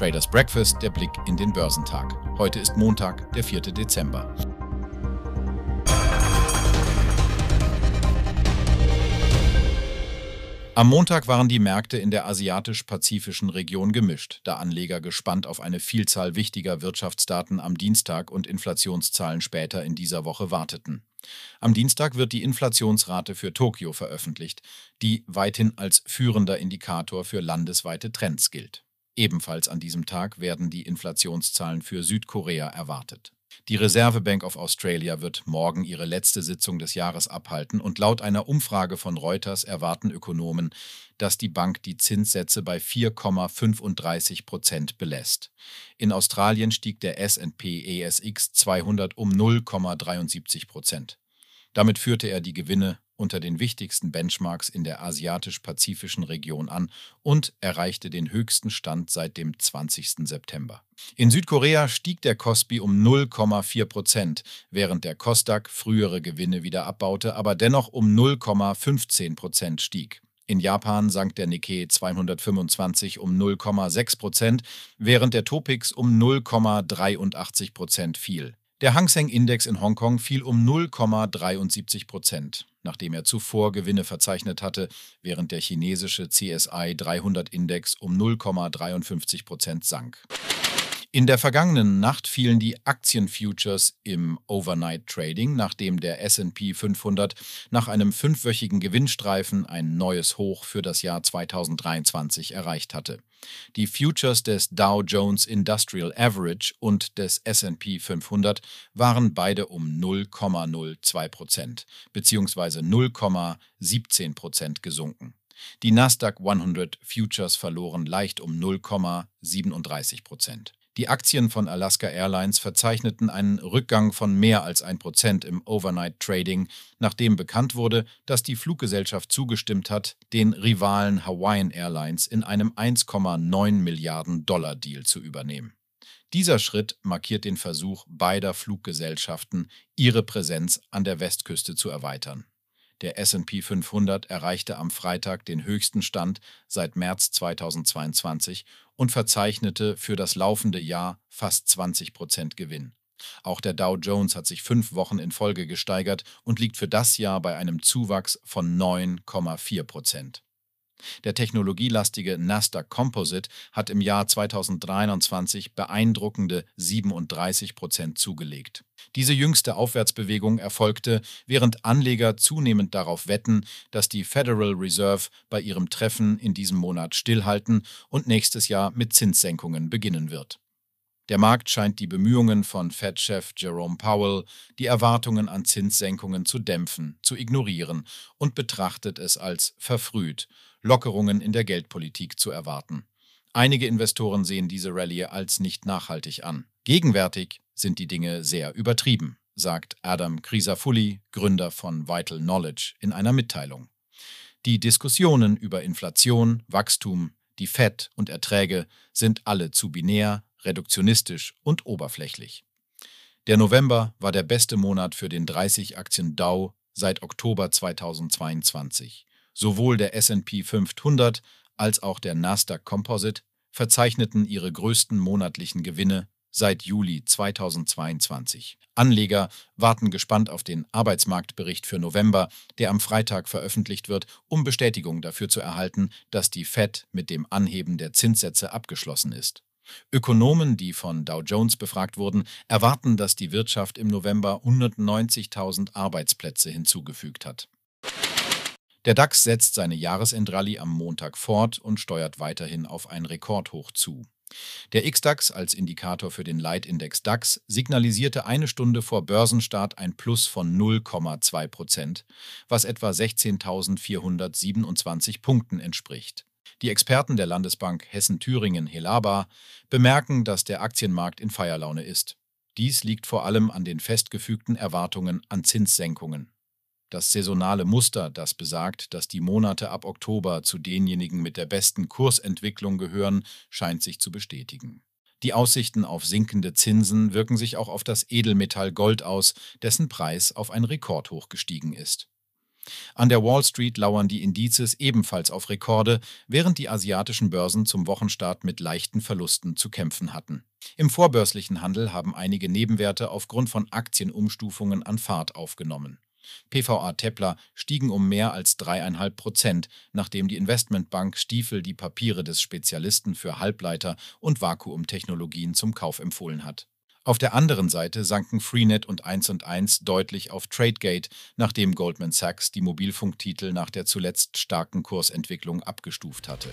Traders Breakfast, der Blick in den Börsentag. Heute ist Montag, der 4. Dezember. Am Montag waren die Märkte in der asiatisch-pazifischen Region gemischt, da Anleger gespannt auf eine Vielzahl wichtiger Wirtschaftsdaten am Dienstag und Inflationszahlen später in dieser Woche warteten. Am Dienstag wird die Inflationsrate für Tokio veröffentlicht, die weithin als führender Indikator für landesweite Trends gilt. Ebenfalls an diesem Tag werden die Inflationszahlen für Südkorea erwartet. Die Reserve Bank of Australia wird morgen ihre letzte Sitzung des Jahres abhalten und laut einer Umfrage von Reuters erwarten Ökonomen, dass die Bank die Zinssätze bei 4,35 Prozent belässt. In Australien stieg der SP ESX 200 um 0,73 Prozent. Damit führte er die Gewinne unter den wichtigsten Benchmarks in der asiatisch-pazifischen Region an und erreichte den höchsten Stand seit dem 20. September. In Südkorea stieg der Kospi um 0,4 Prozent, während der Kosdaq frühere Gewinne wieder abbaute, aber dennoch um 0,15 Prozent stieg. In Japan sank der Nikkei 225 um 0,6 Prozent, während der Topix um 0,83 Prozent fiel. Der Hang Seng Index in Hongkong fiel um 0,73 Prozent nachdem er zuvor Gewinne verzeichnet hatte, während der chinesische CSI 300 Index um 0,53 Prozent sank. In der vergangenen Nacht fielen die Aktienfutures im Overnight Trading, nachdem der SP 500 nach einem fünfwöchigen Gewinnstreifen ein neues Hoch für das Jahr 2023 erreicht hatte. Die Futures des Dow Jones Industrial Average und des SP 500 waren beide um 0,02 Prozent bzw. 0,17 Prozent gesunken. Die Nasdaq 100 Futures verloren leicht um 0,37 Prozent. Die Aktien von Alaska Airlines verzeichneten einen Rückgang von mehr als 1% im Overnight Trading, nachdem bekannt wurde, dass die Fluggesellschaft zugestimmt hat, den Rivalen Hawaiian Airlines in einem 1,9 Milliarden Dollar Deal zu übernehmen. Dieser Schritt markiert den Versuch beider Fluggesellschaften, ihre Präsenz an der Westküste zu erweitern. Der SP 500 erreichte am Freitag den höchsten Stand seit März 2022 und verzeichnete für das laufende Jahr fast 20 Prozent Gewinn. Auch der Dow Jones hat sich fünf Wochen in Folge gesteigert und liegt für das Jahr bei einem Zuwachs von 9,4 Prozent. Der technologielastige Nasdaq Composite hat im Jahr 2023 beeindruckende 37 Prozent zugelegt. Diese jüngste Aufwärtsbewegung erfolgte, während Anleger zunehmend darauf wetten, dass die Federal Reserve bei ihrem Treffen in diesem Monat stillhalten und nächstes Jahr mit Zinssenkungen beginnen wird. Der Markt scheint die Bemühungen von Fed-Chef Jerome Powell, die Erwartungen an Zinssenkungen zu dämpfen, zu ignorieren und betrachtet es als verfrüht Lockerungen in der Geldpolitik zu erwarten. Einige Investoren sehen diese Rallye als nicht nachhaltig an. Gegenwärtig sind die Dinge sehr übertrieben, sagt Adam Crisafulli, Gründer von Vital Knowledge, in einer Mitteilung. Die Diskussionen über Inflation, Wachstum, die Fed und Erträge sind alle zu binär, reduktionistisch und oberflächlich. Der November war der beste Monat für den 30 Aktien Dow seit Oktober 2022. Sowohl der SP 500 als auch der Nasdaq Composite verzeichneten ihre größten monatlichen Gewinne seit Juli 2022. Anleger warten gespannt auf den Arbeitsmarktbericht für November, der am Freitag veröffentlicht wird, um Bestätigung dafür zu erhalten, dass die Fed mit dem Anheben der Zinssätze abgeschlossen ist. Ökonomen, die von Dow Jones befragt wurden, erwarten, dass die Wirtschaft im November 190.000 Arbeitsplätze hinzugefügt hat. Der DAX setzt seine Jahresendrallye am Montag fort und steuert weiterhin auf ein Rekordhoch zu. Der XDAX als Indikator für den Leitindex DAX signalisierte eine Stunde vor Börsenstart ein Plus von 0,2 Prozent, was etwa 16.427 Punkten entspricht. Die Experten der Landesbank Hessen-Thüringen-Helaba bemerken, dass der Aktienmarkt in Feierlaune ist. Dies liegt vor allem an den festgefügten Erwartungen an Zinssenkungen. Das saisonale Muster, das besagt, dass die Monate ab Oktober zu denjenigen mit der besten Kursentwicklung gehören, scheint sich zu bestätigen. Die Aussichten auf sinkende Zinsen wirken sich auch auf das Edelmetall Gold aus, dessen Preis auf ein Rekordhoch gestiegen ist. An der Wall Street lauern die Indizes ebenfalls auf Rekorde, während die asiatischen Börsen zum Wochenstart mit leichten Verlusten zu kämpfen hatten. Im vorbörslichen Handel haben einige Nebenwerte aufgrund von Aktienumstufungen an Fahrt aufgenommen. PVA Tepler stiegen um mehr als dreieinhalb Prozent, nachdem die Investmentbank Stiefel die Papiere des Spezialisten für Halbleiter und Vakuumtechnologien zum Kauf empfohlen hat. Auf der anderen Seite sanken Freenet und 1&1 deutlich auf Tradegate, nachdem Goldman Sachs die Mobilfunktitel nach der zuletzt starken Kursentwicklung abgestuft hatte.